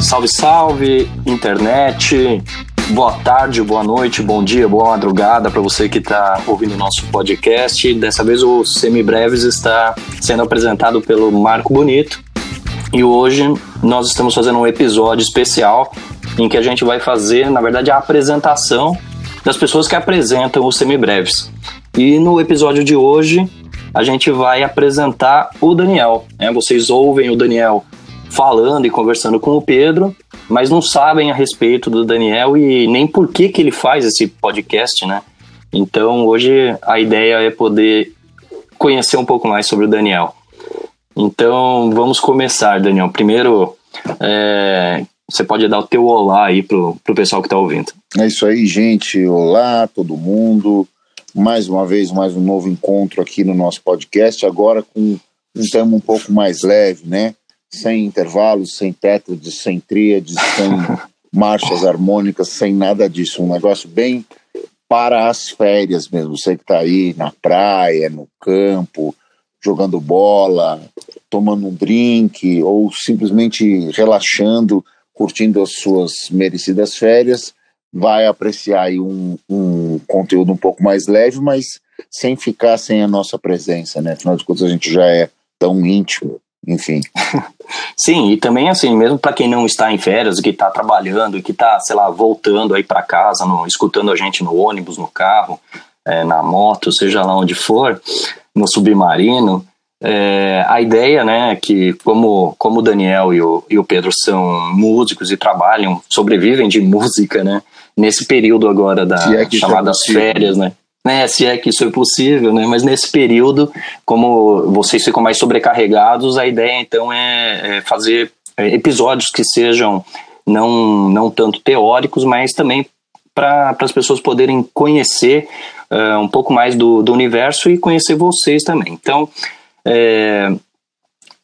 Salve, salve, internet. Boa tarde, boa noite, bom dia, boa madrugada para você que está ouvindo o nosso podcast. Dessa vez o Semibreves está sendo apresentado pelo Marco Bonito. E hoje nós estamos fazendo um episódio especial em que a gente vai fazer, na verdade, a apresentação das pessoas que apresentam os Semibreves. E no episódio de hoje a gente vai apresentar o Daniel. Né? Vocês ouvem o Daniel falando e conversando com o Pedro, mas não sabem a respeito do Daniel e nem por que, que ele faz esse podcast, né? Então hoje a ideia é poder conhecer um pouco mais sobre o Daniel. Então vamos começar, Daniel. Primeiro, é, você pode dar o teu olá aí pro, pro pessoal que está ouvindo. É isso aí, gente. Olá, todo mundo. Mais uma vez, mais um novo encontro aqui no nosso podcast, agora com um tema um pouco mais leve, né? sem intervalos, sem tétrades, sem tríades, sem marchas harmônicas, sem nada disso. Um negócio bem para as férias mesmo. Você que está aí na praia, no campo, jogando bola, tomando um drink ou simplesmente relaxando, curtindo as suas merecidas férias, vai apreciar um, um conteúdo um pouco mais leve, mas sem ficar sem a nossa presença, né? Afinal de contas, a gente já é tão íntimo enfim. Sim, e também assim, mesmo para quem não está em férias, que está trabalhando, que está, sei lá, voltando aí para casa, no, escutando a gente no ônibus, no carro, é, na moto, seja lá onde for, no submarino, é, a ideia, né, que como, como o Daniel e o, e o Pedro são músicos e trabalham, sobrevivem de música, né, nesse período agora da é chamadas é férias, né, né, se é que isso é possível, né? Mas nesse período, como vocês ficam mais sobrecarregados, a ideia então é, é fazer é, episódios que sejam não, não tanto teóricos, mas também para as pessoas poderem conhecer uh, um pouco mais do, do universo e conhecer vocês também. Então, é,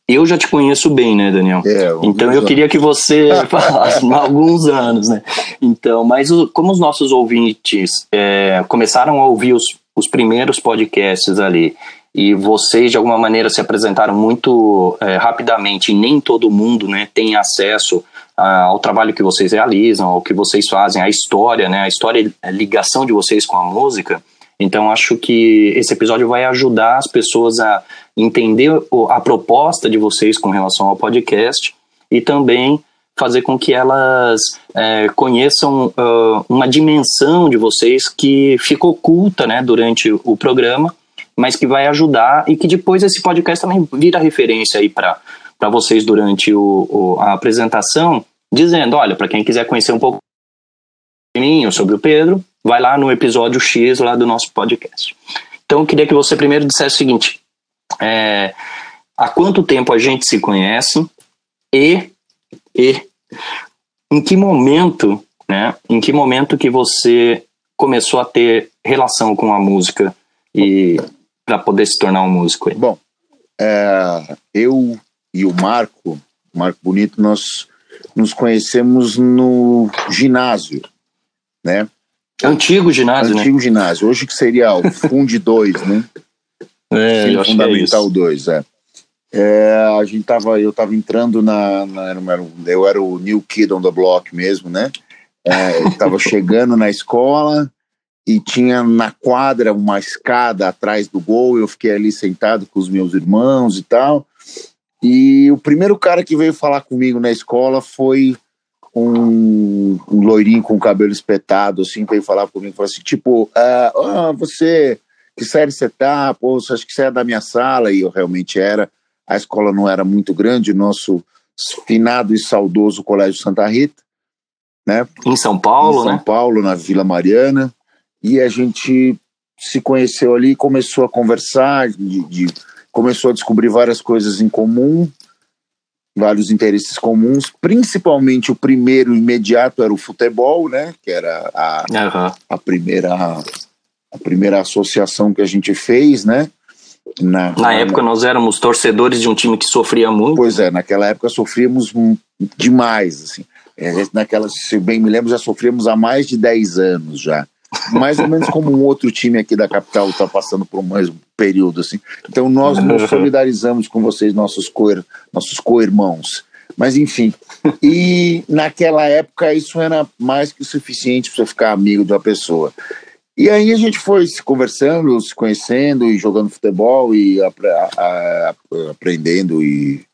eu já te conheço bem, né, Daniel? É, então eu queria que você falasse há alguns anos, né? Então, mas o, como os nossos ouvintes é, começaram a ouvir os, os primeiros podcasts ali e vocês de alguma maneira se apresentaram muito é, rapidamente e nem todo mundo né, tem acesso a, ao trabalho que vocês realizam, ao que vocês fazem, a história, né, a história, a ligação de vocês com a música. Então acho que esse episódio vai ajudar as pessoas a entender a proposta de vocês com relação ao podcast e também fazer com que elas é, conheçam uh, uma dimensão de vocês que ficou oculta né, durante o programa, mas que vai ajudar e que depois esse podcast também vira referência aí para vocês durante o, o, a apresentação, dizendo, olha, para quem quiser conhecer um pouco de mim ou sobre o Pedro, vai lá no episódio X lá do nosso podcast. Então eu queria que você primeiro dissesse o seguinte, é, há quanto tempo a gente se conhece e, e em que momento, né, em que momento que você começou a ter relação com a música e para poder se tornar um músico? Aí? Bom, é, eu e o Marco, Marco Bonito, nós nos conhecemos no ginásio, né? Antigo ginásio, Antigo né? ginásio, hoje que seria o Fund 2, né? É, eu Fundamental 2, é, é. A gente tava, eu tava entrando na, na, eu era o new kid on the block mesmo, né? É, eu tava chegando na escola e tinha na quadra uma escada atrás do gol, eu fiquei ali sentado com os meus irmãos e tal. E o primeiro cara que veio falar comigo na escola foi um, um loirinho com cabelo espetado, assim, veio falar comigo, falou assim, tipo, ah, ah você que série você tá? Pô, acho que você é da minha sala, e eu realmente era. A escola não era muito grande, o nosso finado e saudoso Colégio Santa Rita, né? Em São Paulo, em São né? Paulo, na Vila Mariana, e a gente se conheceu ali, começou a conversar, de, de, começou a descobrir várias coisas em comum, vários interesses comuns, principalmente o primeiro imediato era o futebol, né? Que era a, uhum. a primeira a primeira associação que a gente fez, né? Na, na época nós éramos torcedores de um time que sofria muito. Pois é, naquela época sofríamos demais, assim. É, naquela, se bem me lembro, já sofríamos há mais de 10 anos já. mais ou menos como um outro time aqui da capital está passando por um mesmo período assim. Então nós nos solidarizamos com vocês, nossos co nossos co-irmãos. Mas enfim, e naquela época isso era mais que o suficiente para você ficar amigo de uma pessoa. E aí a gente foi se conversando, se conhecendo e jogando futebol e a, a, a, aprendendo e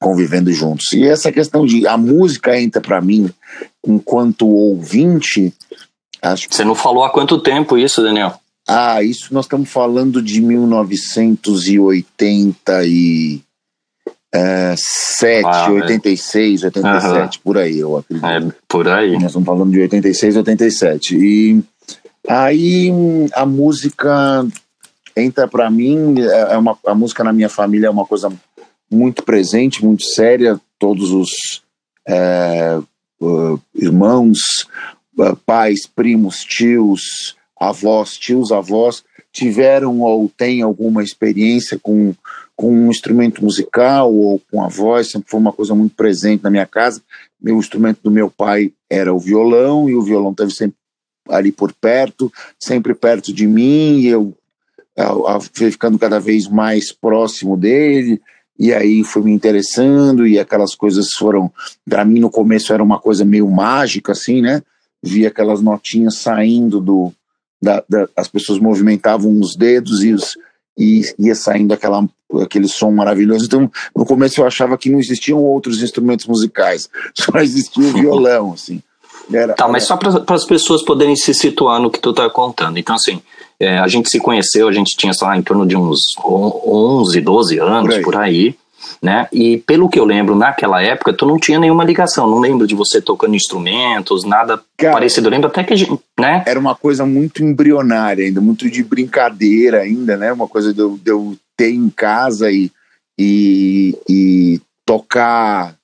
convivendo juntos. E essa questão de a música entra para mim enquanto ouvinte. Acho Você não falou há quanto tempo isso, Daniel? Ah, isso nós estamos falando de 1987, é, ah, 86, 87, uhum. por aí, eu acredito. É, por aí. Nós estamos falando de 86, 87. E aí a música entra para mim, é, é uma, a música na minha família é uma coisa muito presente, muito séria. Todos os é, uh, irmãos, uh, pais, primos, tios, avós, tios, avós tiveram ou têm alguma experiência com, com um instrumento musical ou com a voz, sempre foi uma coisa muito presente na minha casa. Meu instrumento do meu pai era o violão e o violão esteve sempre ali por perto, sempre perto de mim, eu, eu, eu fui ficando cada vez mais próximo dele e aí fui me interessando e aquelas coisas foram, para mim no começo era uma coisa meio mágica assim, né? Via aquelas notinhas saindo do, da, da, as pessoas movimentavam os dedos e, os, e ia saindo aquela, aquele som maravilhoso. Então, no começo eu achava que não existiam outros instrumentos musicais, só existia o violão, assim. Era, tá, mas só para as pessoas poderem se situar no que tu tá contando. Então, assim, é, a gente se conheceu, a gente tinha, sei lá, em torno de uns 11, 12 anos, por aí. por aí. né? E pelo que eu lembro, naquela época, tu não tinha nenhuma ligação. Não lembro de você tocando instrumentos, nada Cara, parecido. Eu lembro até que, né? Era uma coisa muito embrionária ainda, muito de brincadeira ainda, né? Uma coisa de eu, de eu ter em casa e, e, e tocar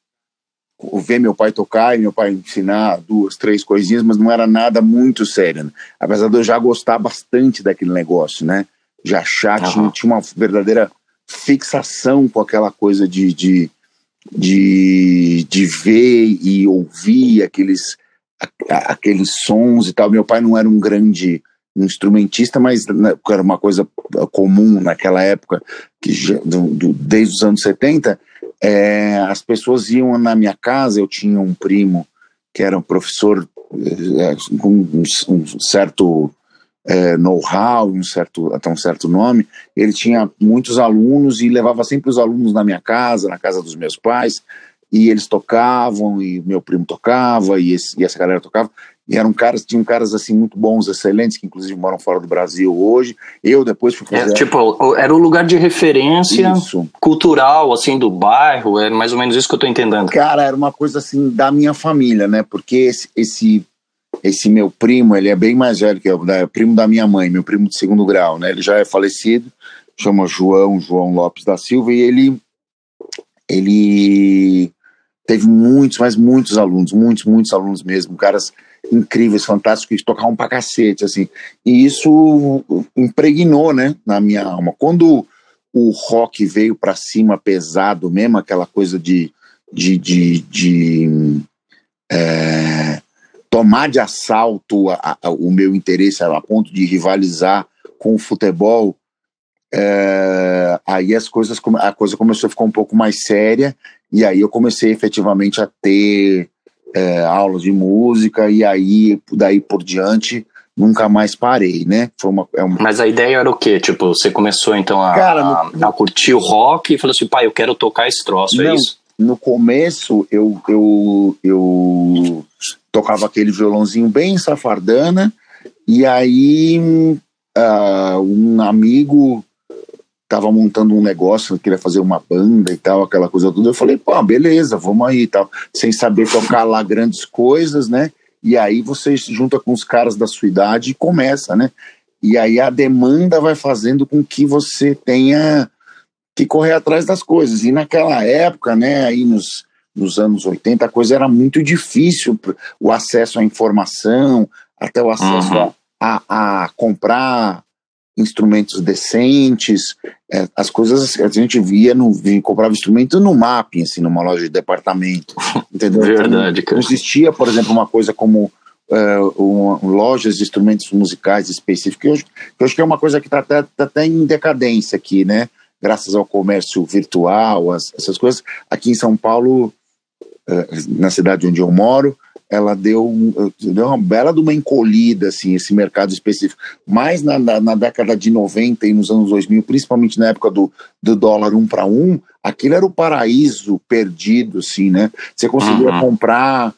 ver meu pai tocar e meu pai ensinar duas, três coisinhas, mas não era nada muito sério. Né? Apesar de eu já gostar bastante daquele negócio, né? Já achar, uhum. tinha, tinha uma verdadeira fixação com aquela coisa de, de, de, de ver e ouvir aqueles, aqueles sons e tal. Meu pai não era um grande instrumentista, mas né, era uma coisa comum naquela época, que do, do, desde os anos 70, é, as pessoas iam na minha casa, eu tinha um primo que era um professor é, com um, um, certo é, know-how, um certo, até um certo nome, ele tinha muitos alunos e levava sempre os alunos na minha casa, na casa dos meus pais, e eles tocavam, e meu primo tocava, e, esse, e essa galera tocava, e eram caras, tinham caras assim muito bons, excelentes, que inclusive moram fora do Brasil hoje. Eu depois fui fazer. É, tipo, era o lugar de referência isso. cultural, assim, do bairro, é mais ou menos isso que eu tô entendendo. Cara, era uma coisa assim da minha família, né? Porque esse, esse, esse meu primo, ele é bem mais velho que eu, é primo da minha mãe, meu primo de segundo grau, né? Ele já é falecido, chama João, João Lopes da Silva, e ele. Ele teve muitos, mas muitos alunos, muitos, muitos alunos mesmo, caras incríveis, fantásticos, tocavam pra cacete, assim. E isso impregnou, né, na minha alma. Quando o rock veio para cima pesado mesmo, aquela coisa de, de, de, de é, tomar de assalto a, a, o meu interesse a ponto de rivalizar com o futebol, é, aí as coisas a coisa começou a ficar um pouco mais séria e aí eu comecei efetivamente a ter é, aulas de música e aí daí por diante nunca mais parei, né? Foi uma, é uma... Mas a ideia era o quê? Tipo, você começou então a, Cara, no, a, curtir o rock e falou assim, pai, eu quero tocar esse troço, é não, é isso? No começo eu, eu, eu tocava aquele violãozinho bem safardana e aí uh, um amigo tava montando um negócio, queria fazer uma banda e tal, aquela coisa toda. Eu falei, pô, beleza, vamos aí e tal. Sem saber tocar lá grandes coisas, né? E aí você junta com os caras da sua idade e começa, né? E aí a demanda vai fazendo com que você tenha que correr atrás das coisas. E naquela época, né, aí nos, nos anos 80, a coisa era muito difícil, o acesso à informação, até o acesso uhum. a, a, a comprar instrumentos decentes, é, as coisas a gente via, no, comprava instrumento no mapping, assim, numa loja de departamento, entendeu? Verdade, cara. Não existia, por exemplo, uma coisa como uh, lojas de instrumentos musicais específicos, que eu, que que é uma coisa que está até, tá até em decadência aqui, né? Graças ao comércio virtual, as, essas coisas. Aqui em São Paulo, uh, na cidade onde eu moro, ela deu, deu uma bela de uma encolhida, assim, esse mercado específico. Mas na, na, na, década de 90 e nos anos 2000, principalmente na época do, do dólar um para um, aquilo era o paraíso perdido, assim, né? Você conseguia uhum. comprar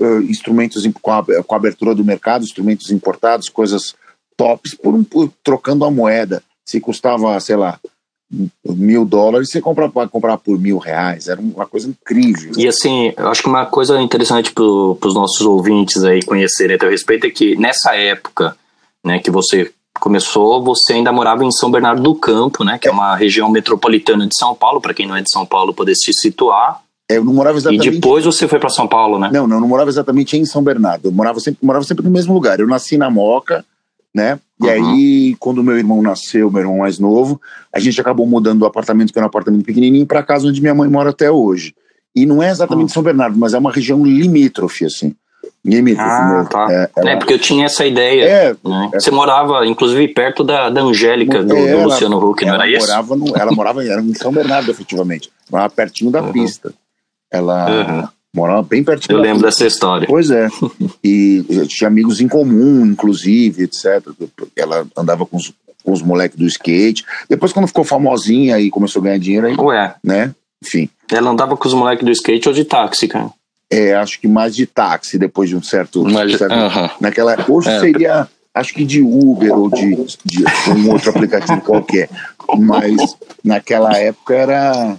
uh, instrumentos com a, com a, abertura do mercado, instrumentos importados, coisas tops, por, por trocando a moeda. Se custava, sei lá, mil dólares, você compra, pode comprar por mil reais. Era uma coisa incrível. E assim, eu acho que uma coisa interessante para os nossos ouvintes aí conhecerem a teu respeito é que nessa época né, que você começou, você ainda morava em São Bernardo do Campo, né, que é, é uma região metropolitana de São Paulo, para quem não é de São Paulo poder se situar. É, eu não morava exatamente. E depois você foi para São Paulo, né? Não, não, não morava exatamente em São Bernardo. Eu morava sempre, morava sempre no mesmo lugar. Eu nasci na Moca, né? E uhum. aí, quando meu irmão nasceu, meu irmão mais novo, a gente acabou mudando do apartamento, que era um apartamento pequenininho, para a casa onde minha mãe mora até hoje. E não é exatamente uhum. São Bernardo, mas é uma região limítrofe, assim. Limítrofe ah. Tá. É, ela... é, porque eu tinha essa ideia. É, né? é, Você morava, inclusive, perto da, da Angélica, do, do Luciano Huck, não era isso? Morava no, ela morava era em São Bernardo, efetivamente. Morava pertinho da uhum. pista. Ela uhum. Morava bem pertinho. Eu lembro dessa história. Pois é. e tinha amigos em comum, inclusive, etc. Ela andava com os, com os moleques do skate. Depois, quando ficou famosinha e começou a ganhar dinheiro, aí, Ué. né? Enfim. Ela andava com os moleques do skate ou de táxi, cara? É, acho que mais de táxi, depois de um certo. Mas, certo uh -huh. Naquela, hoje é. seria, acho que de Uber ou de, de um outro aplicativo qualquer. Mas naquela época era,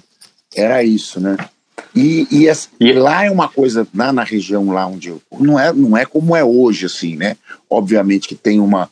era isso, né? E, e, e, lá é uma coisa, na, na região lá onde eu. Não é, não é como é hoje, assim, né? Obviamente que tem uma.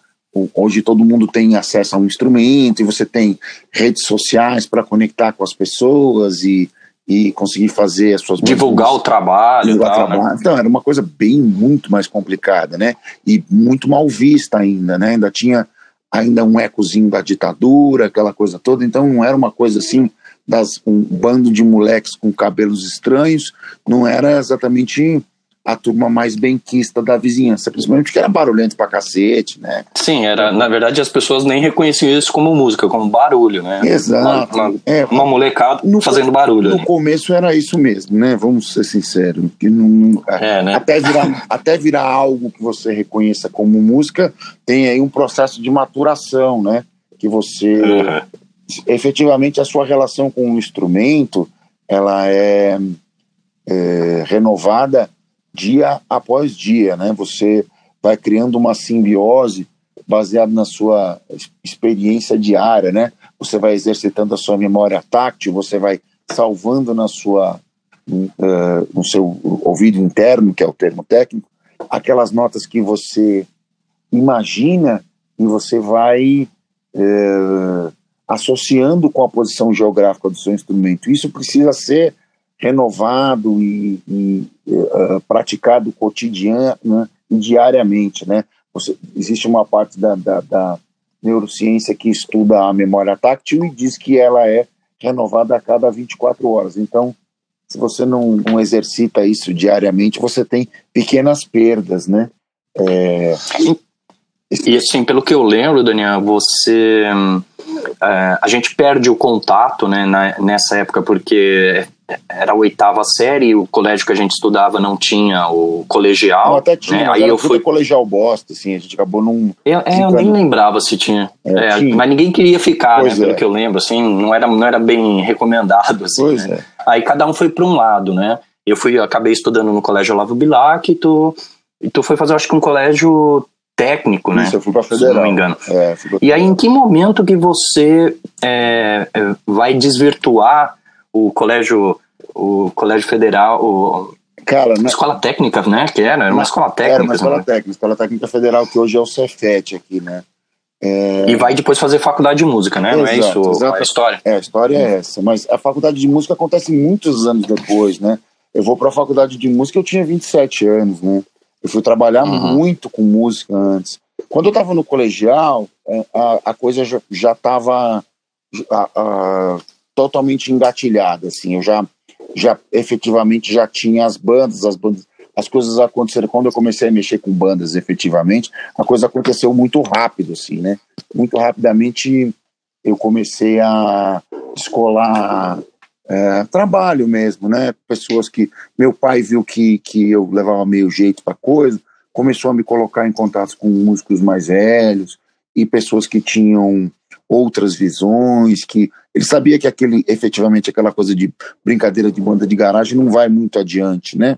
Hoje todo mundo tem acesso a um instrumento e você tem redes sociais para conectar com as pessoas e, e conseguir fazer as suas. Divulgar o trabalho. Divulgar tal, né? trabalho. Né? Então, era uma coisa bem, muito mais complicada, né? E muito mal vista ainda, né? Ainda tinha ainda um ecozinho da ditadura, aquela coisa toda. Então, não era uma coisa assim das um bando de moleques com cabelos estranhos, não era exatamente a turma mais benquista da vizinhança, principalmente porque era barulhento pra cacete, né? Sim, era, na verdade as pessoas nem reconheciam isso como música, como barulho, né? Exato. Uma, uma, é, uma molecada no, fazendo barulho. No começo era isso mesmo, né? Vamos ser sinceros. Que não, é, né? até, virar, até virar algo que você reconheça como música, tem aí um processo de maturação, né? Que você uhum efetivamente a sua relação com o instrumento ela é, é renovada dia após dia, né? Você vai criando uma simbiose baseada na sua experiência diária, né? Você vai exercitando a sua memória táctil, você vai salvando na sua uh, no seu ouvido interno, que é o termo técnico, aquelas notas que você imagina e você vai uh, associando com a posição geográfica do seu instrumento. Isso precisa ser renovado e, e uh, praticado cotidiano né, e diariamente, né? Você, existe uma parte da, da, da, neurociência que estuda a memória táctil e diz que ela é renovada a cada 24 horas. Então, se você não, não exercita isso diariamente, você tem pequenas perdas, né? É... E assim, pelo que eu lembro, Daniel, você é, a gente perde o contato né, na, nessa época porque era a oitava série, o colégio que a gente estudava não tinha o colegial. Não, até tinha, né? aí eu fui colegial bosta, assim, a gente acabou num. Eu, é, eu nem lembrava se tinha. É, é, tinha. Mas ninguém queria ficar, né, pelo é. que eu lembro, assim, não era, não era bem recomendado, assim. Pois né? É. Aí cada um foi para um lado, né? Eu fui, acabei estudando no colégio Olavo Bilac e tu, e tu foi fazer, acho que um colégio técnico, né? Isso, eu fui para federal. Se não me engano. É, e aí, em que momento que você é, é, vai desvirtuar o colégio, o colégio federal, o, Cara, na... escola técnica, né? Que era, era uma escola técnica. Era uma escola né? técnica, escola técnica federal que hoje é o Cefet aqui, né? É... E vai depois fazer faculdade de música, né? Exato, não é isso exato. a história? É, a história é essa. Mas a faculdade de música acontece muitos anos depois, né? Eu vou para a faculdade de música, eu tinha 27 anos, né? Eu fui trabalhar uhum. muito com música antes. Quando eu estava no colegial, é, a, a coisa já estava totalmente engatilhada, assim. Eu já, já efetivamente já tinha as bandas, as bandas, as coisas aconteceram. Quando eu comecei a mexer com bandas efetivamente, a coisa aconteceu muito rápido, assim, né? Muito rapidamente eu comecei a descolar é, trabalho mesmo, né? Pessoas que. Meu pai viu que, que eu levava meio jeito para coisa, começou a me colocar em contato com músicos mais velhos e pessoas que tinham outras visões, que ele sabia que aquele efetivamente aquela coisa de brincadeira de banda de garagem não vai muito adiante, né?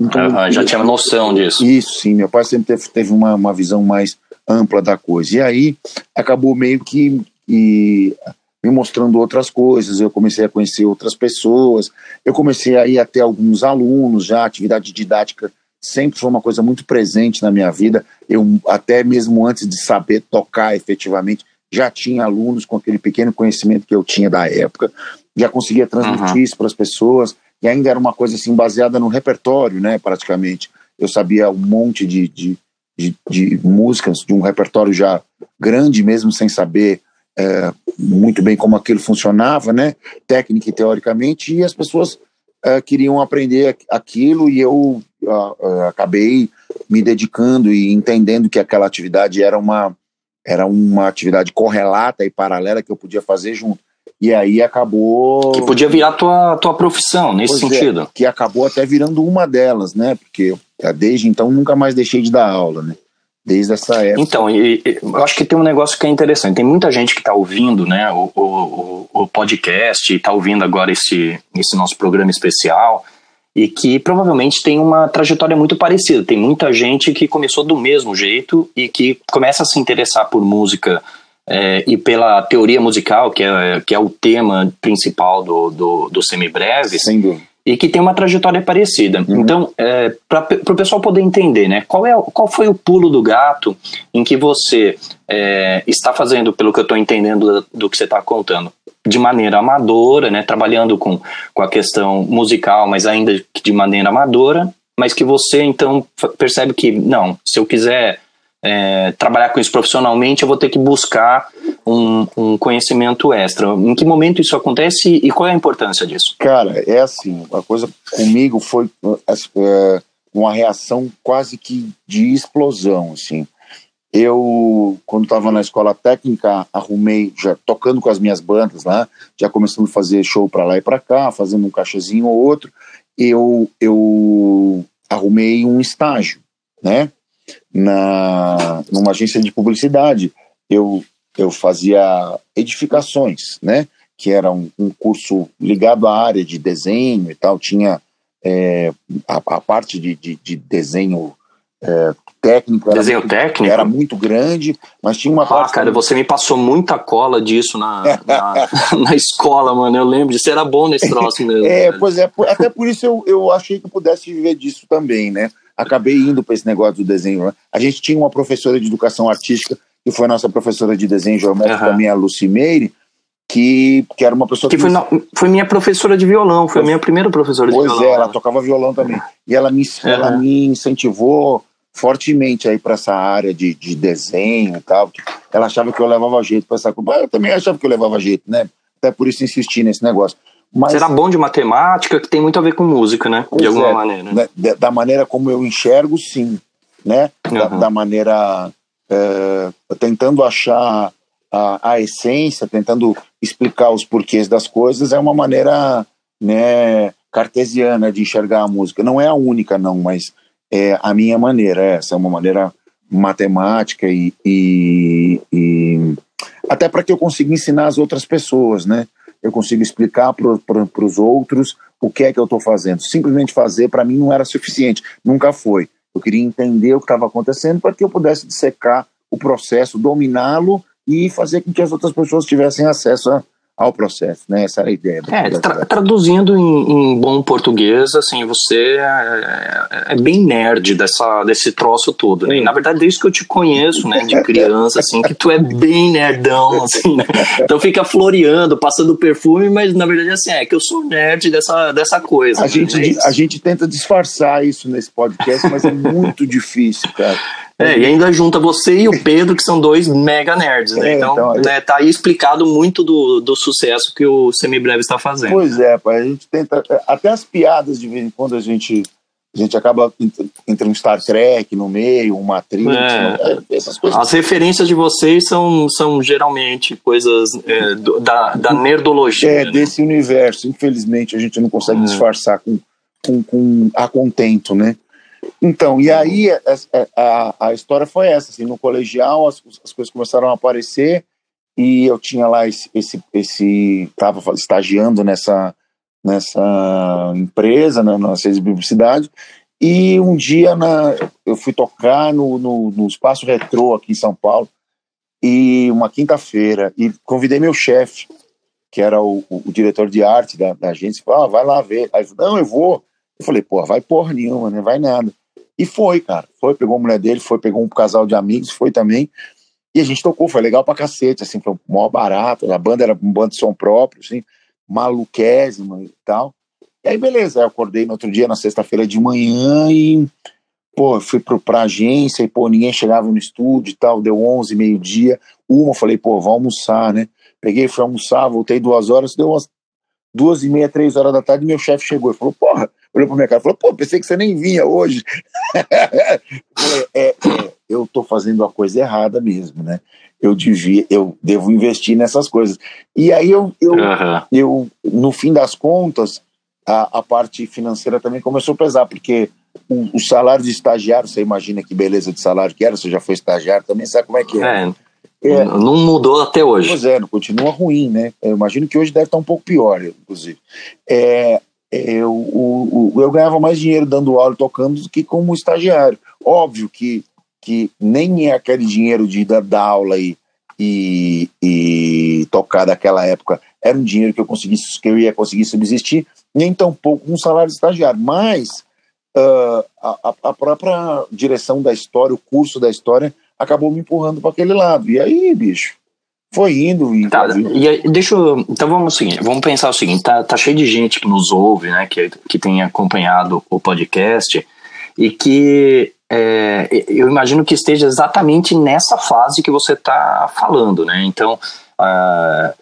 Então, uhum, já tinha noção disso. Isso, sim. Meu pai sempre teve, teve uma, uma visão mais ampla da coisa. E aí acabou meio que e, me mostrando outras coisas. Eu comecei a conhecer outras pessoas. Eu comecei a ir até alguns alunos já. Atividade didática sempre foi uma coisa muito presente na minha vida. Eu até mesmo antes de saber tocar efetivamente já tinha alunos com aquele pequeno conhecimento que eu tinha da época, já conseguia transmitir uhum. isso para as pessoas, e ainda era uma coisa assim baseada no repertório, né, praticamente. Eu sabia um monte de, de, de, de músicas, de um repertório já grande, mesmo sem saber é, muito bem como aquilo funcionava, né, técnica e teoricamente, e as pessoas é, queriam aprender aquilo, e eu uh, acabei me dedicando e entendendo que aquela atividade era uma era uma atividade correlata e paralela que eu podia fazer junto. E aí acabou. Que podia virar tua, tua profissão, nesse pois é, sentido. É, que acabou até virando uma delas, né? Porque desde então nunca mais deixei de dar aula, né? Desde essa época. Então, e, e, eu acho que tem um negócio que é interessante. Tem muita gente que está ouvindo né, o, o, o podcast e está ouvindo agora esse, esse nosso programa especial e que provavelmente tem uma trajetória muito parecida. Tem muita gente que começou do mesmo jeito e que começa a se interessar por música é, e pela teoria musical, que é, que é o tema principal do, do, do Semibreve. Sem dúvida. E que tem uma trajetória parecida. Uhum. Então, é, para o pessoal poder entender, né, qual, é, qual foi o pulo do gato em que você é, está fazendo, pelo que eu estou entendendo do, do que você está contando, de maneira amadora, né, trabalhando com, com a questão musical, mas ainda de maneira amadora, mas que você então percebe que, não, se eu quiser é, trabalhar com isso profissionalmente, eu vou ter que buscar um, um, conhecimento extra. Em que momento isso acontece e qual é a importância disso? Cara, é assim, a coisa comigo foi é, uma reação quase que de explosão, assim. Eu, quando estava na escola técnica, arrumei, já tocando com as minhas bandas lá, já começando a fazer show para lá e para cá, fazendo um cachezinho ou outro, eu, eu arrumei um estágio, né? Na, numa agência de publicidade. Eu, eu fazia edificações, né? Que era um, um curso ligado à área de desenho e tal, tinha é, a, a, parte de, de, de desenho é, técnico. Desenho muito, técnico? Era muito grande, mas tinha uma ah, parte. cara, você me passou muita cola disso na, na, na, escola, mano. Eu lembro disso, era bom nesse troço mesmo. é, velho. pois é, até por isso eu, eu achei que eu pudesse viver disso também, né? Acabei indo para esse negócio do desenho. Né? A gente tinha uma professora de educação artística, que foi nossa professora de desenho geométrico, uhum. a Lucy Meire, que, que era uma pessoa que. que foi, me... foi minha professora de violão, foi a minha primeira professora de pois violão. Pois é, ela tocava violão também. E ela me, uhum. ela me incentivou fortemente aí para essa área de, de desenho e tal. Ela achava que eu levava jeito para essa coisa. Eu também achava que eu levava jeito, né? Até por isso insisti nesse negócio. Mas, Você era bom de matemática, que tem muito a ver com música, né? De alguma é, maneira. Né? Da, da, maneira como eu enxergo, sim. Né? Da, uhum. da maneira. É, tentando achar a, a essência, tentando explicar os porquês das coisas, é uma maneira né, cartesiana de enxergar a música. Não é a única, não, mas é a minha maneira, essa é uma maneira matemática e, e, e até para que eu consiga ensinar as outras pessoas, né? Eu consigo explicar para os outros o que é que eu estou fazendo. Simplesmente fazer para mim não era suficiente, nunca foi. Eu queria entender o que estava acontecendo para que eu pudesse dissecar o processo, dominá-lo e fazer com que as outras pessoas tivessem acesso a, ao processo, né? Essa era a ideia. É, tra traduzindo em, em, bom português, assim, você é, é, bem nerd dessa, desse troço todo, né? E, na verdade, desde que eu te conheço, né, de criança, assim, que tu é bem nerdão, assim, né? Então fica floreando, passando perfume, mas na verdade, assim, é que eu sou nerd dessa, dessa coisa. A, né? gente, a gente tenta disfarçar isso nesse podcast, mas é muito difícil, cara. É, e ainda junta você e o Pedro, que são dois mega nerds, né? É, então, então né, tá aí explicado muito do, do sucesso que o Semibreve está fazendo. Pois é, pai, a gente tenta. Até as piadas de vez em quando a gente a gente acaba entre um Star Trek no meio, uma Matrix, é, é, essas coisas. As referências de vocês são, são geralmente coisas é, do, da, da nerdologia. É, né? desse universo. Infelizmente, a gente não consegue é. disfarçar com, com, com a contento, né? Então, e aí a, a, a história foi essa, assim, no colegial as, as coisas começaram a aparecer e eu tinha lá esse, esse, esse tava estagiando nessa, nessa empresa, né, na de publicidade, e um dia na, eu fui tocar no, no, no Espaço Retrô aqui em São Paulo, e uma quinta-feira, e convidei meu chefe, que era o, o, o, diretor de arte da, da agência, falou, ah, vai lá ver. Aí falou, não, eu vou. Eu falei, pô, vai porra nenhuma, né? Vai nada. E foi, cara. Foi, pegou a mulher dele, foi, pegou um casal de amigos, foi também. E a gente tocou, foi legal pra cacete, assim, foi maior barato. A banda era um bando de som próprio, assim, maluquésima e tal. E aí, beleza, eu acordei no outro dia, na sexta-feira de manhã, e, pô, fui pro, pra agência, e, pô, ninguém chegava no estúdio e tal, deu 11, meio-dia. Uma, falei, pô, vou almoçar, né? Peguei, fui almoçar, voltei duas horas, deu umas duas e meia, três horas da tarde, meu chefe chegou e falou, porra, olhou pra minha cara e falou, pô, pensei que você nem vinha hoje. é, é, eu tô fazendo a coisa errada mesmo, né? Eu devia, eu devo investir nessas coisas. E aí eu, eu, uhum. eu no fim das contas, a, a parte financeira também começou a pesar, porque o, o, salário de estagiário, você imagina que beleza de salário que era, você já foi estagiário também, sabe como é que é? é. É, não mudou até hoje. Pois é, continua ruim, né? Eu imagino que hoje deve estar um pouco pior, inclusive. É, eu, o, o, eu ganhava mais dinheiro dando aula e tocando do que como estagiário. Óbvio que, que nem é aquele dinheiro de dar, dar aula e, e, e, tocar daquela época era um dinheiro que eu conseguisse, que eu ia conseguir subsistir, nem tão pouco um salário de estagiário. Mas uh, a, a própria direção da história, o curso da história, acabou me empurrando para aquele lado. E aí, bicho, foi indo e. Tá, e aí, deixa eu. Então vamos seguinte, vamos pensar o seguinte: tá, tá cheio de gente que nos ouve, né? Que, que tem acompanhado o podcast e que é, eu imagino que esteja exatamente nessa fase que você está falando, né? Então. a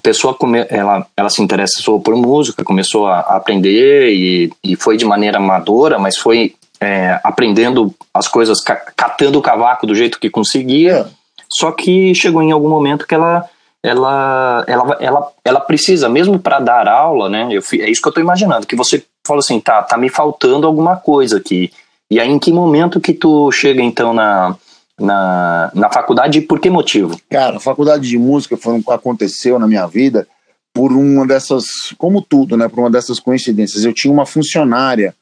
pessoa come, ela, ela se interessou por música, começou a, aprender e, e foi de maneira amadora, mas foi é, aprendendo as coisas, catando o cavaco do jeito que conseguia só que chegou em algum momento que ela ela ela ela, ela precisa mesmo para dar aula, né? Eu, é isso que eu estou imaginando, que você fala assim, tá, tá me faltando alguma coisa aqui. E aí em que momento que tu chega então na na, na faculdade e por que motivo? Cara, a faculdade de música foi, aconteceu na minha vida por uma dessas, como tudo, né? Por uma dessas coincidências. Eu tinha uma funcionária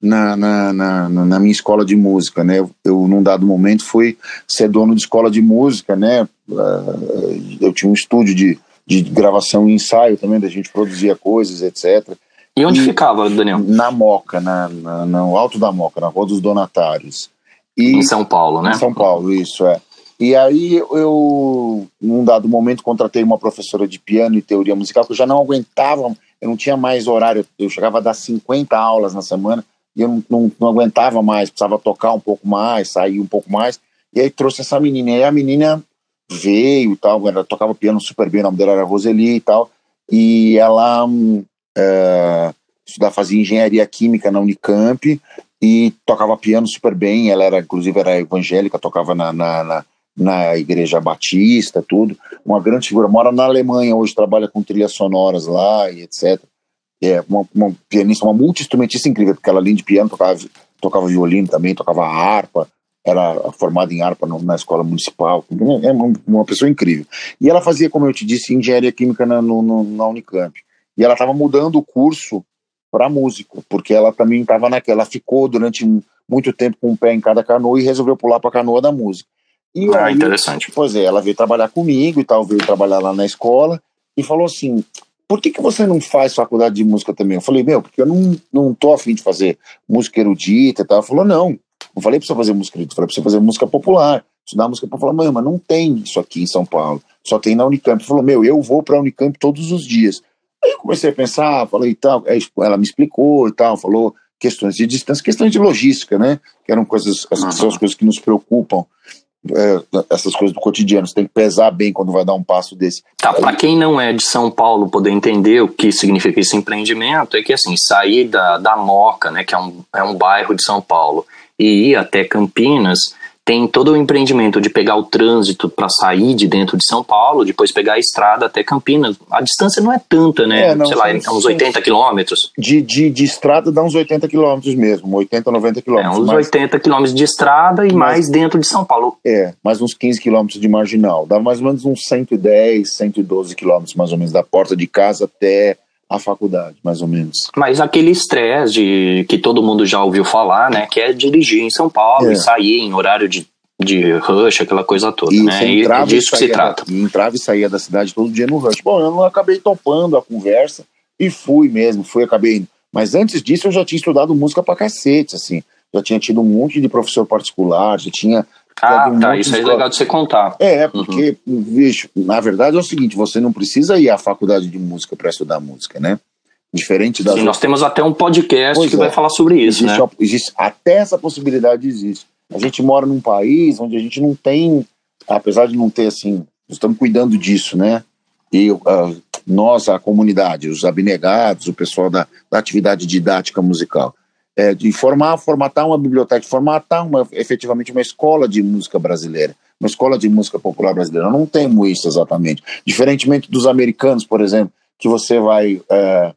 na, na, na, na, minha escola de música, né? Eu, num dado momento, fui ser dono de escola de música, né? Uh, eu tinha um estúdio de, de gravação e ensaio também, da gente produzia coisas, etc. E onde e, ficava, Daniel? Na Moca, na, na, no alto da Moca, na Rua dos Donatários. E, em São Paulo, né? Em São Paulo, isso, é. E aí eu, num dado momento, contratei uma professora de piano e teoria musical, que eu já não aguentava, eu não tinha mais horário, eu chegava a dar 50 aulas na semana, e eu não, não, não, aguentava mais, precisava tocar um pouco mais, sair um pouco mais, e aí trouxe essa menina, e aí a menina veio e tal, ela tocava piano super bem, o nome dela era Roseli e tal, e ela é, fazia engenharia química na Unicamp, e tocava piano super bem, ela era, inclusive, era evangélica, tocava na, na, na na igreja batista, tudo, uma grande figura, mora na Alemanha, hoje trabalha com trilhas sonoras lá e etc é, uma, uma pianista, uma multi-instrumentista incrível, porque ela além de piano tocava, tocava violino também, tocava harpa, era formada em harpa na escola municipal, é uma, uma, pessoa incrível. E ela fazia, como eu te disse, engenharia química na, no, na Unicamp. E ela estava mudando o curso para músico, porque ela também estava naquela, ela ficou durante muito tempo com um pé em cada canoa e resolveu pular para a canoa da música. E ah, aí, interessante. Pois é, ela veio trabalhar comigo e tal, veio trabalhar lá na escola e falou assim: por que, que você não faz faculdade de música também? Eu falei, meu, porque eu não, não tô afim de fazer música erudita e tal. Ela falou, não, não falei pra você fazer música erudita, falei pra você fazer música popular, estudar música popular. Mãe, mas não tem isso aqui em São Paulo, só tem na Unicamp. Falou, meu, eu vou pra Unicamp todos os dias. Aí eu comecei a pensar, falei e tal, ela me explicou e tal, falou questões de distância, questões de logística, né? Que eram coisas, as, uhum. são as coisas que nos preocupam é, essas coisas do cotidiano. Você tem que pesar bem quando vai dar um passo desse. Tá, para quem não é de São Paulo poder entender o que significa esse empreendimento, é que assim, sair da, da Moca, né, que é um, é um bairro de São Paulo, e ir até Campinas, tem todo o empreendimento de pegar o trânsito para sair de dentro de São Paulo, depois pegar a estrada até Campinas. A distância não é tanta, né? É, não, Sei lá, é uns 80 quilômetros. De, de, de estrada dá uns 80 quilômetros mesmo, 80, 90 quilômetros. É, uns mais... 80 quilômetros de estrada e mais, mais dentro de São Paulo. É, mais uns 15 quilômetros de marginal. Dá mais ou menos uns 110, 112 quilômetros mais ou menos, da porta de casa até a faculdade, mais ou menos. Mas aquele estresse de que todo mundo já ouviu falar, né, que é dirigir em São Paulo é. e sair em horário de, de rush, aquela coisa toda, né? E é disso que se trata. Da, entrava e saía da cidade todo dia no rush. Bom, eu não acabei topando a conversa e fui mesmo, fui, acabei indo. Mas antes disso eu já tinha estudado música pra cacete, assim. Já tinha tido um monte de professor particular, já tinha ah, tá. Isso é legal de você contar. É, porque, uhum. bicho, na verdade é o seguinte: você não precisa ir à faculdade de música para estudar música, né? Diferente das. Sim, nós temos até um podcast pois que é. vai falar sobre isso, existe, né? Existe, até essa possibilidade existe. A gente mora num país onde a gente não tem, apesar de não ter assim, nós estamos cuidando disso, né? E uh, nós, a comunidade, os abnegados, o pessoal da, da atividade didática musical, é, de formar, formatar uma biblioteca, formatar uma, efetivamente uma escola de música brasileira, uma escola de música popular brasileira. Não temos isso exatamente. Diferentemente dos americanos, por exemplo, que você vai é,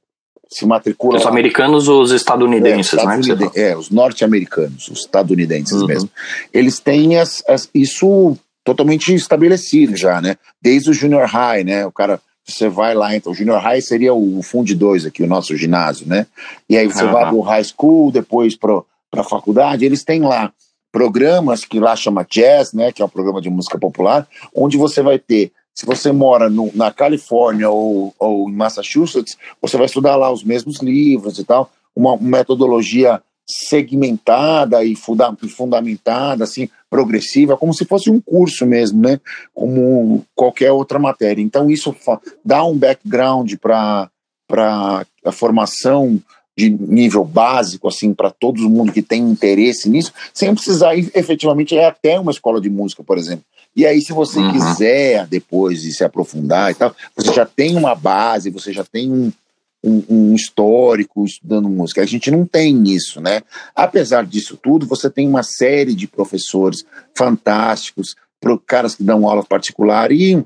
se matricula. Os americanos ou os estadunidenses, é, né? É, os norte-americanos, os estadunidenses uhum. mesmo. Eles têm as, as, isso totalmente estabelecido já, né? Desde o junior high, né? O cara você vai lá, então, o Junior High seria o Fundo 2 aqui, o nosso ginásio, né? E aí você uhum. vai para o High School, depois para a faculdade, eles têm lá programas que lá chama Jazz, né? Que é um programa de música popular, onde você vai ter se você mora no, na Califórnia ou, ou em Massachusetts, você vai estudar lá os mesmos livros e tal, uma, uma metodologia segmentada e fundamentada, assim, progressiva, como se fosse um curso mesmo, né? Como qualquer outra matéria. Então, isso dá um background para a formação de nível básico, assim, para todo mundo que tem interesse nisso, sem precisar ir, efetivamente ir até uma escola de música, por exemplo. E aí, se você uhum. quiser depois de se aprofundar e tal, você já tem uma base, você já tem um, um, um, histórico estudando música. A gente não tem isso, né? Apesar disso tudo, você tem uma série de professores fantásticos, caras que dão aula particular e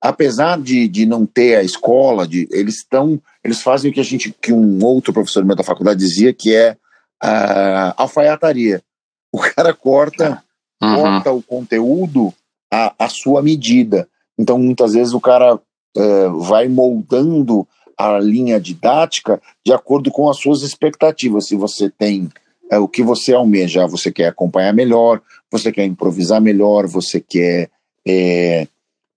apesar de, de não ter a escola, de, eles estão, eles fazem o que a gente, que um outro professor meu da faculdade dizia, que é a alfaiataria. O cara corta, uhum. corta o conteúdo à, à sua medida. Então, muitas vezes o cara é, vai moldando a linha didática de acordo com as suas expectativas. Se você tem é, o que você almeja, você quer acompanhar melhor, você quer improvisar melhor, você quer é,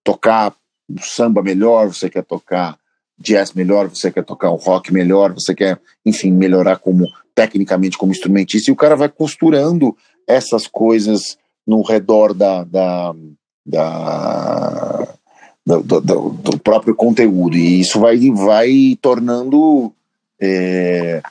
tocar samba melhor, você quer tocar jazz melhor, você quer tocar o rock melhor, você quer, enfim, melhorar como tecnicamente como instrumentista, e o cara vai costurando essas coisas no redor da, da, da do, do, do, próprio conteúdo. E isso vai, vai tornando é,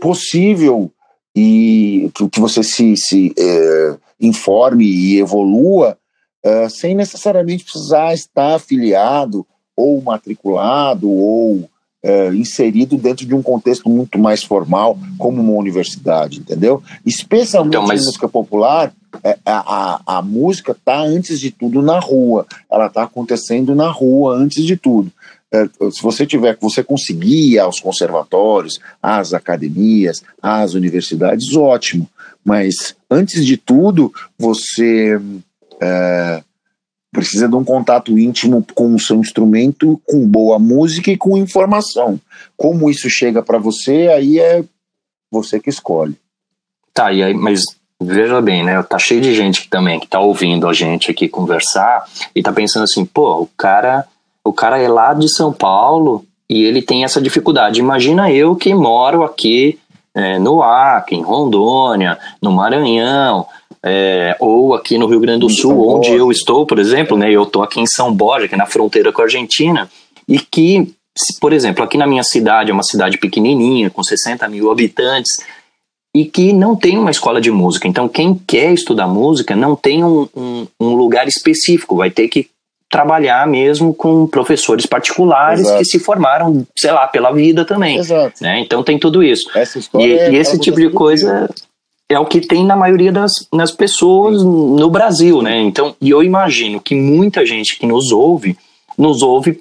possível e que, você se, se é, informe e evolua é, sem necessariamente precisar estar afiliado ou matriculado ou é, inserido dentro de um contexto muito mais formal, como uma universidade, entendeu? Especialmente então, mas... música popular, a, a, a música está antes de tudo na rua, ela está acontecendo na rua antes de tudo. É, se você tiver, você conseguir ir aos conservatórios, às academias, às universidades, ótimo. Mas antes de tudo, você é, precisa de um contato íntimo com o seu instrumento, com boa música e com informação. Como isso chega para você, aí é você que escolhe. Tá, e aí, mas veja bem, né? Tá cheio de gente que também que tá ouvindo a gente aqui conversar e tá pensando assim, pô, o cara, o cara é lá de São Paulo e ele tem essa dificuldade. Imagina eu que moro aqui é, no Acre, em Rondônia, no Maranhão, é, ou aqui no Rio Grande do Sul, onde eu estou, por exemplo, né? Eu estou aqui em São Borja, que é na fronteira com a Argentina, e que, por exemplo, aqui na minha cidade, é uma cidade pequenininha, com 60 mil habitantes, e que não tem uma escola de música. Então, quem quer estudar música não tem um, um, um lugar específico, vai ter que trabalhar mesmo com professores particulares Exato. que se formaram, sei lá, pela vida também. Exato. Né? Então tem tudo isso. e, é e esse tipo de coisa é o que tem na maioria das, das pessoas no Brasil, né? Então, e eu imagino que muita gente que nos ouve, nos ouve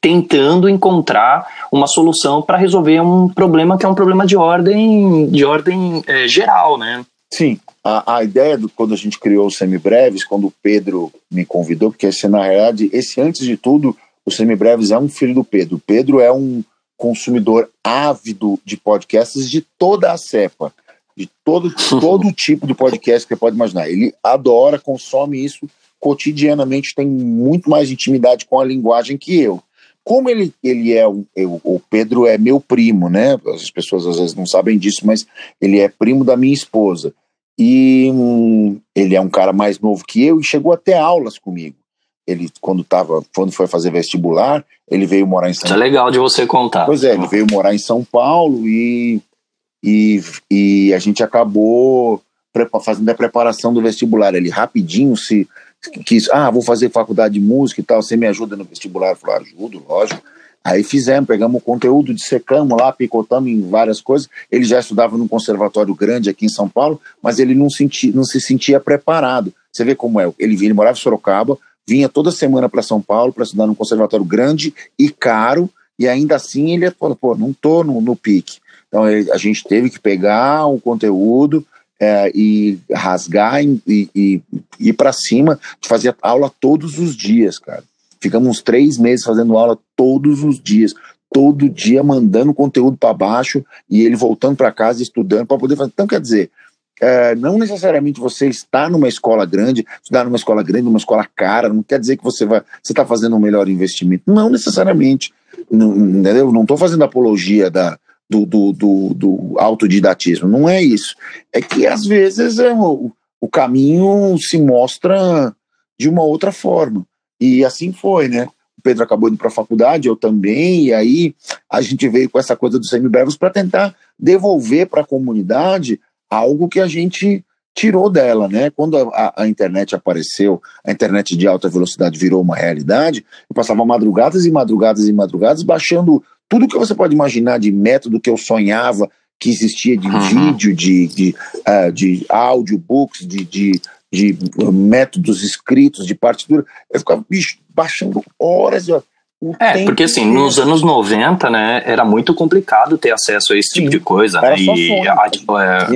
tentando encontrar uma solução para resolver um problema que é um problema de ordem de ordem é, geral, né? Sim, a, a ideia do quando a gente criou os semibreves, quando o Pedro me convidou, porque esse na realidade, esse antes de tudo, o semibreves é um filho do Pedro. O Pedro é um consumidor ávido de podcasts de toda a cepa, de todo todo tipo de podcast que você pode imaginar. Ele adora, consome isso cotidianamente tem muito mais intimidade com a linguagem que eu. Como ele, ele é o, eu, o Pedro é meu primo, né? As pessoas às vezes não sabem disso, mas ele é primo da minha esposa. E hum, ele é um cara mais novo que eu e chegou até aulas comigo. Ele, quando, tava, quando foi fazer vestibular, ele veio morar em São Paulo. Isso é legal de você contar. Pois é, ele veio morar em São Paulo e, e, e a gente acabou fazendo a preparação do vestibular. Ele rapidinho se quis, ah, vou fazer faculdade de música e tal, você me ajuda no vestibular? Eu falei, ajudo, lógico. Aí fizemos, pegamos o conteúdo, dissecamos lá, picotamos em várias coisas. Ele já estudava num conservatório grande aqui em São Paulo, mas ele não, senti, não se sentia preparado. Você vê como é, ele, ele morava em Sorocaba, vinha toda semana para São Paulo para estudar num conservatório grande e caro, e ainda assim ele falou, pô, não tô no, no pique. Então ele, a gente teve que pegar o conteúdo, é, e rasgar e, e, e ir para cima, fazer aula todos os dias, cara. Ficamos uns três meses fazendo aula todos os dias, todo dia mandando conteúdo para baixo e ele voltando para casa estudando para poder fazer. Então, quer dizer, é, não necessariamente você está numa escola grande, estudar numa escola grande, numa escola cara, não quer dizer que você vai, você está fazendo um melhor investimento. Não necessariamente, não, entendeu? Não estou fazendo apologia da, do, do, do, do, autodidatismo. Não é isso. É que às vezes é, o, o caminho se mostra de uma outra forma. E assim foi, né? O Pedro acabou indo para a faculdade, eu também, e aí a gente veio com essa coisa dos semibrevos para tentar devolver para a comunidade algo que a gente tirou dela, né? Quando a, a, internet apareceu, a internet de alta velocidade virou uma realidade, eu passava madrugadas e madrugadas e madrugadas baixando tudo que você pode imaginar de método que eu sonhava que existia de uhum. vídeo, de, de, uh, de audiobooks, de, de, de métodos escritos, de partitura, eu ficava bicho, baixando horas. É, porque assim, nos anos 90, né, era muito complicado ter acesso a esse tipo Sim, tipo de coisa, né? E, a, tipo, é,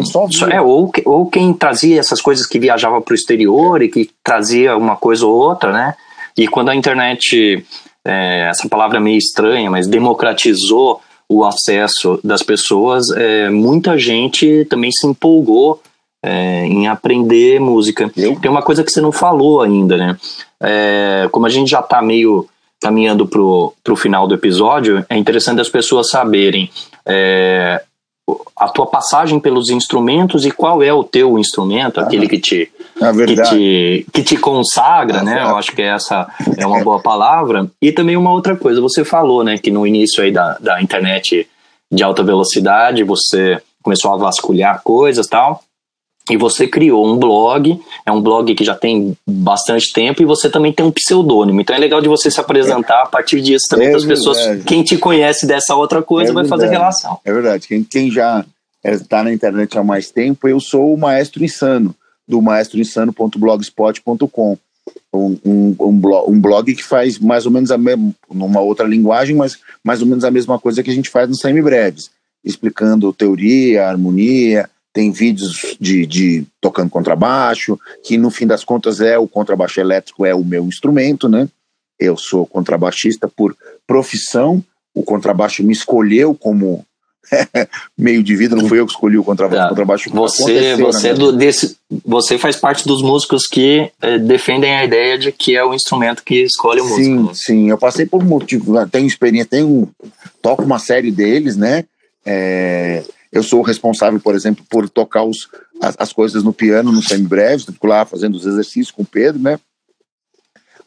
é, ou, ou quem trazia essas coisas que viajava para o exterior e que trazia uma coisa ou outra, né? E quando a internet é, essa palavra é meio estranha, mas democratizou o acesso das pessoas, é, muita gente também se empolgou é, em aprender música. Tem uma coisa que você não falou ainda, né? É, como a gente já está meio caminhando para o final do episódio, é interessante as pessoas saberem é, a tua passagem pelos instrumentos e qual é o teu instrumento, ah, aquele que te, é que te, que te consagra, né? Eu acho que essa é uma boa palavra. E também uma outra coisa, você falou, né, que no início aí da, da internet de alta velocidade, você começou a vasculhar coisas tal. E você criou um blog, é um blog que já tem bastante tempo, e você também tem um pseudônimo. Então é legal de você se apresentar a partir disso também é as pessoas. Quem te conhece dessa outra coisa é vai fazer relação. É verdade. Quem, quem já está na internet há mais tempo, eu sou o Maestro Insano, do maestroinsano.blogspot.com. Um, um, um, blog, um blog que faz mais ou menos a mesma, numa outra linguagem, mas mais ou menos a mesma coisa que a gente faz no Semi Breves, explicando teoria, harmonia, tem vídeos de, de tocando contrabaixo, que no fim das contas é o contrabaixo elétrico, é o meu instrumento, né? Eu sou contrabaixista por profissão, o contrabaixo me escolheu como meio de vida, não fui eu que escolhi o contrabaixo. Tá. contrabaixo você, você, do, desse, você faz parte dos músicos que eh, defendem a ideia de que é o instrumento que escolhe o músico. Sim, né? sim. Eu passei por motivo, tenho experiência, tenho, toco uma série deles, né? É, eu sou responsável, por exemplo, por tocar os, as, as coisas no piano no semi-breve, fico lá fazendo os exercícios com o Pedro, né?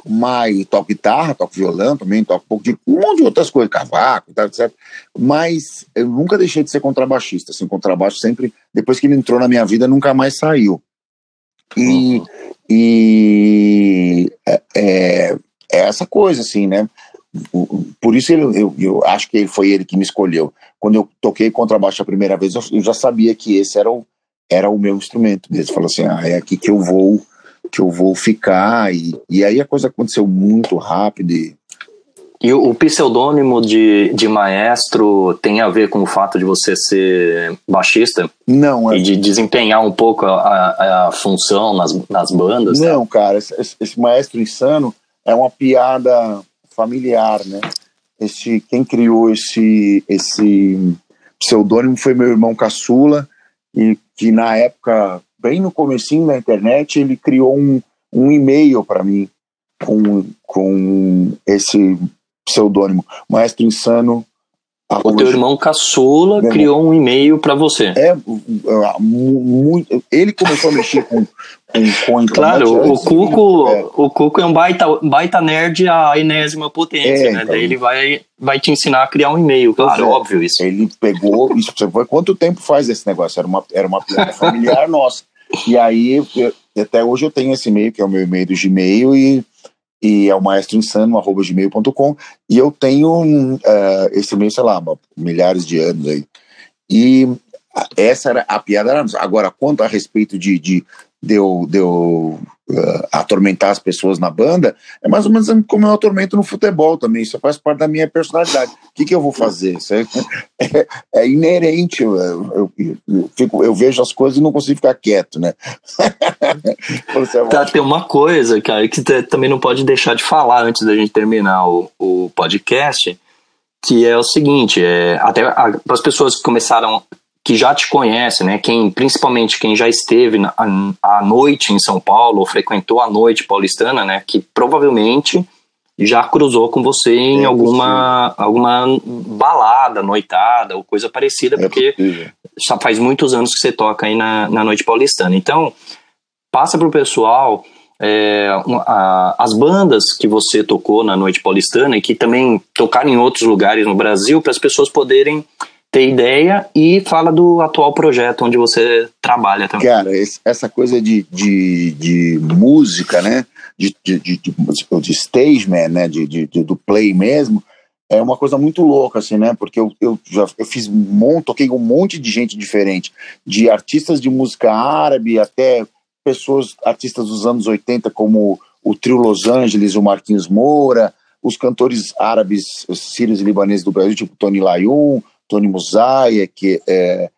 mas toco guitarra, toco violão também, toco um pouco de um monte de outras coisas, cavaco, tá, etc. Mas eu nunca deixei de ser contrabaixista, assim, contrabaixo sempre, depois que ele entrou na minha vida, nunca mais saiu. E, uhum. e é, é, é, essa coisa, assim, né? Por isso ele, eu, eu acho que foi ele que me escolheu. Quando eu toquei contrabaixo a primeira vez, eu, eu já sabia que esse era o, era o meu instrumento. Ele falou assim, ah, é aqui que eu vou que eu vou ficar. E, e aí a coisa aconteceu muito rápido. E, e o, o pseudônimo de, de maestro tem a ver com o fato de você ser baixista? Não. É... E de desempenhar um pouco a, a, função nas, nas bandas? Não, tá? cara. Esse, esse, maestro insano é uma piada familiar, né? Esse, quem criou esse, esse pseudônimo foi meu irmão caçula, e que na época bem no comecinho da internet, ele criou um, um e-mail para mim com, com esse pseudônimo, Maestro Insano. O teu irmão caçula criou um e-mail para você. É, muito, ele começou a mexer com, com, com Claro, o Cuco, é. o Cuco é um baita, baita nerd à enésima potência, é, né? Então, Daí ele vai, vai te ensinar a criar um e-mail, claro, é, óbvio isso. Ele pegou, isso, quanto tempo faz esse negócio? Era uma, era uma piada familiar nossa. E aí, eu, até hoje eu tenho esse e-mail, que é o meu e-mail do Gmail, e, e é o maestroinsano.gmail.com, e eu tenho uh, esse e-mail, sei lá, milhares de anos aí. E essa era a piada. Agora, quanto a respeito de, de, de eu, de eu uh, atormentar as pessoas na banda, é mais ou menos como eu atormento no futebol também. Isso faz parte da minha personalidade. O que, que eu vou fazer? Isso é, é, é inerente. Eu, eu, eu, fico, eu vejo as coisas e não consigo ficar quieto, né? tá, tem uma coisa, cara, que também não pode deixar de falar antes da gente terminar o, o podcast, que é o seguinte, é, até para as pessoas que começaram que já te conhece, né? Quem, principalmente quem já esteve na, à noite em São Paulo, ou frequentou a noite paulistana, né? Que provavelmente já cruzou com você em é alguma, alguma balada, noitada ou coisa parecida, é porque possível. já faz muitos anos que você toca aí na, na noite paulistana. Então, passa para o pessoal é, a, as bandas que você tocou na noite paulistana e que também tocaram em outros lugares no Brasil, para as pessoas poderem ter ideia e fala do atual projeto onde você trabalha também. Cara, essa coisa de, de, de música, né? De, de, de, de, de stage man, né? De, de, do play mesmo, é uma coisa muito louca, assim, né? Porque eu, eu já eu fiz um monte, toquei um monte de gente diferente, de artistas de música árabe até pessoas, artistas dos anos 80, como o Trio Los Angeles, o Marquinhos Moura, os cantores árabes, sírios e libaneses do Brasil, tipo Tony Layun, Tony Musaia, que, é,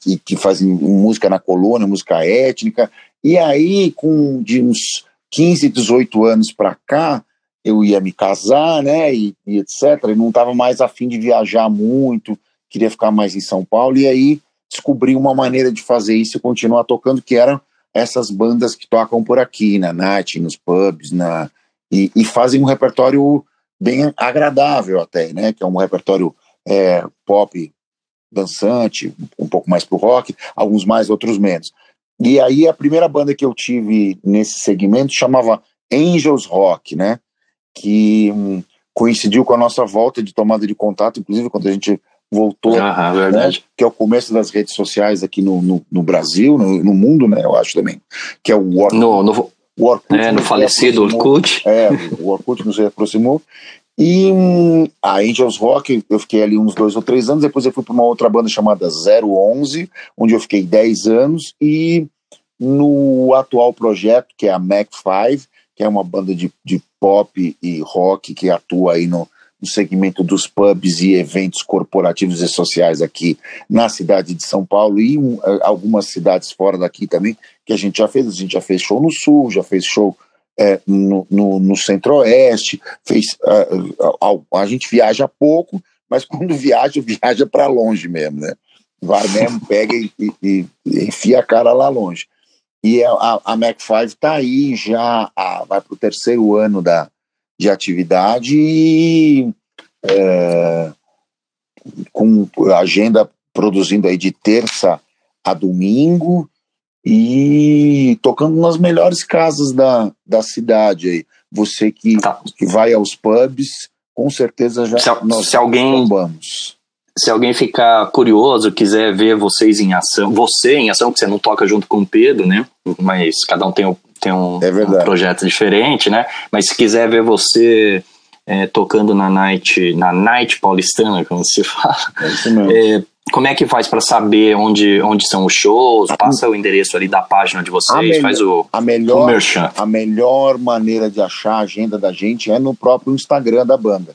que, que fazem música na coluna, música étnica. E aí, com de uns 15, 18 anos para cá, eu ia me casar, né, e, e etc. E não estava mais afim de viajar muito, queria ficar mais em São Paulo. E aí descobri uma maneira de fazer isso e continuar tocando, que eram essas bandas que tocam por aqui, na night, nos pubs, na, e, e fazem um repertório bem agradável até, né, que é um repertório é, pop dançante, um pouco mais pro rock, alguns mais, outros menos. E aí a primeira banda que eu tive nesse segmento chamava Angels Rock, né? Que hum, coincidiu com a nossa volta de tomada de contato, inclusive quando a gente voltou, ah, né? que é o começo das redes sociais aqui no, no, no Brasil, no, no, mundo, né? Eu acho também, que é o Orkut. No, no, o Orkut é, no falecido Orkut. É, o Orkut nos aproximou. E a Angels Rock, eu fiquei ali uns dois ou três anos, depois eu fui para uma outra banda chamada 011, onde eu fiquei dez anos, e no atual projeto, que é a Mac 5, que é uma banda de, de pop e rock que atua aí no, no segmento dos pubs e eventos corporativos e sociais aqui na cidade de São Paulo e um, algumas cidades fora daqui também, que a gente já fez. A gente já fez show no Sul, já fez show é, no, no, no centro-oeste, fez a, a, a, gente viaja pouco, mas quando viaja, viaja para longe mesmo, né? Vai mesmo, pega e, e, e, enfia a cara lá longe. E a, a Mac 5 está aí já, a, vai para o terceiro ano da, de atividade e é, com agenda produzindo aí de terça a domingo, e tocando nas melhores casas da, da cidade aí. Você que, tá. que vai aos pubs, com certeza já se, nós se alguém vamos. Se alguém ficar curioso, quiser ver vocês em ação, você em ação, que você não toca junto com o Pedro, né? Mas cada um tem, tem um, é um projeto diferente, né? Mas se quiser ver você é, tocando na night, na night paulistana, como se fala, é isso mesmo. É, como é que faz para saber onde, onde são os shows? Passa o endereço ali da página de vocês, melhor, faz o, a melhor, o merchan. A melhor maneira de achar a agenda da gente é no próprio Instagram da banda.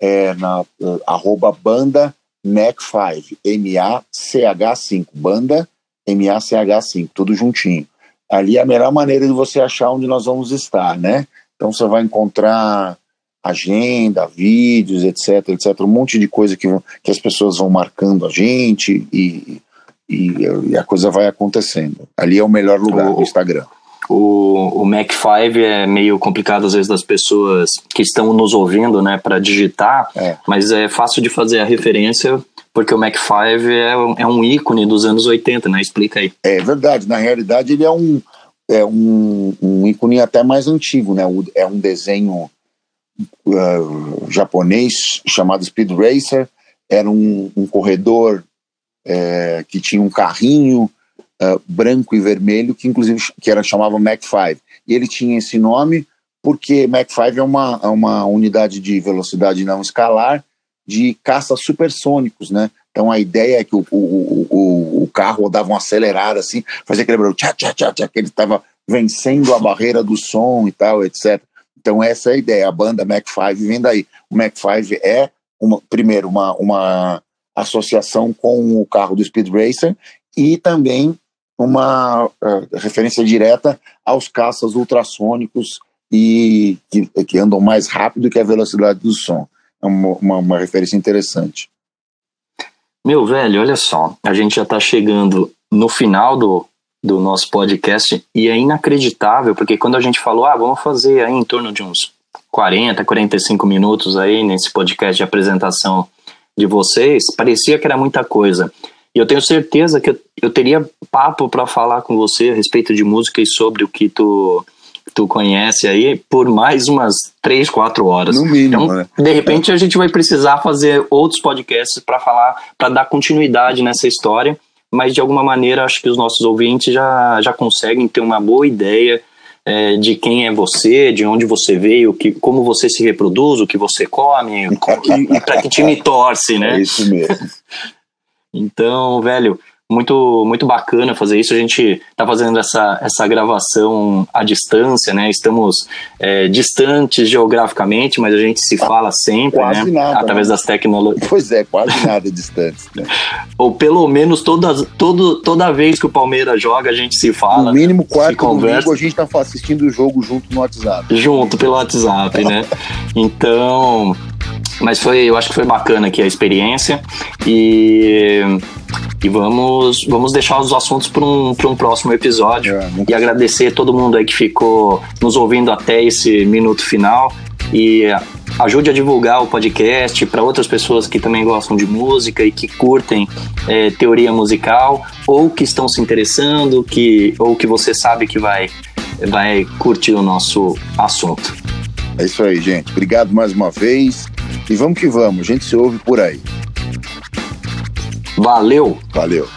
É na uh, arroba banda MAC5, M-A-C-H-5, banda M-A-C-H-5, tudo juntinho. Ali é a melhor maneira de você achar onde nós vamos estar, né? Então você vai encontrar agenda, vídeos, etc, etc, um monte de coisa que, que as pessoas vão marcando a gente e, e, e a coisa vai acontecendo. Ali é o melhor lugar, o, Instagram. O, o Mac 5 é meio complicado às vezes das pessoas que estão nos ouvindo, né, para digitar, é. mas é fácil de fazer a referência porque o Mac 5 é, é um ícone dos anos 80, né? Explica aí. É verdade, na realidade ele é um, é um, um ícone até mais antigo, né? É um desenho uh, japonês chamado Speed Racer, era um, um corredor uh, que tinha um carrinho uh, branco e vermelho que inclusive que era chamava Mac 5 e ele tinha esse nome porque Mac 5 é uma, é uma unidade de velocidade não escalar de caças supersônicos, né? Então a ideia é que o, o, o, o carro dava uma acelerada assim, fazia aquele barulho, tchá, tchá, tchá, tchá, que ele estava vencendo a barreira do som e tal, etc. Então essa é a ideia, a banda Mac 5 vem daí. O Mac 5 é, uma, primeiro, uma, uma associação com o carro do Speed Racer e também uma uh, referência direta aos caças ultrassônicos e que, que, andam mais rápido que a velocidade do som. É uma, uma, uma referência interessante. Meu velho, olha só, a gente já está chegando no final do, do nosso podcast e é inacreditável, porque quando a gente falou, ah, vamos fazer aí em torno de uns 40, 45 minutos aí nesse podcast de apresentação de vocês, parecia que era muita coisa. E eu tenho certeza que eu, eu teria papo para falar com você a respeito de música e sobre o que tu tu conhece aí por mais umas três, quatro horas. No mínimo, então, né? De repente a gente vai precisar fazer outros podcasts para falar, para dar continuidade nessa história mas de alguma maneira acho que os nossos ouvintes já, já conseguem ter uma boa ideia é, de quem é você, de onde você veio, que, como você se reproduz, o que você come, e, e para que time torce, né? É isso mesmo. então, velho, muito muito bacana fazer isso. A gente está fazendo essa, essa gravação à distância, né? Estamos é, distantes geograficamente, mas a gente se fala sempre, quase né? Nada, Através né? das tecnologias. Pois é, quase nada distantes. Né? Ou pelo menos toda, todo, toda vez que o Palmeiras joga, a gente se fala. No mínimo quatro conversa. a gente está assistindo o jogo junto no WhatsApp. Junto pelo WhatsApp, né? Então, mas foi, eu acho que foi bacana aqui a experiência e, e vamos, vamos deixar os assuntos para um, um próximo episódio é, e agradecer todo mundo aí que ficou nos ouvindo até esse minuto final e ajude a divulgar o podcast para outras pessoas que também gostam de música e que curtem é, teoria musical ou que estão se interessando que, ou que você sabe que vai, vai curtir o nosso assunto. É isso aí, gente. Obrigado mais uma vez. E vamos que vamos, a gente se ouve por aí. Valeu! Valeu!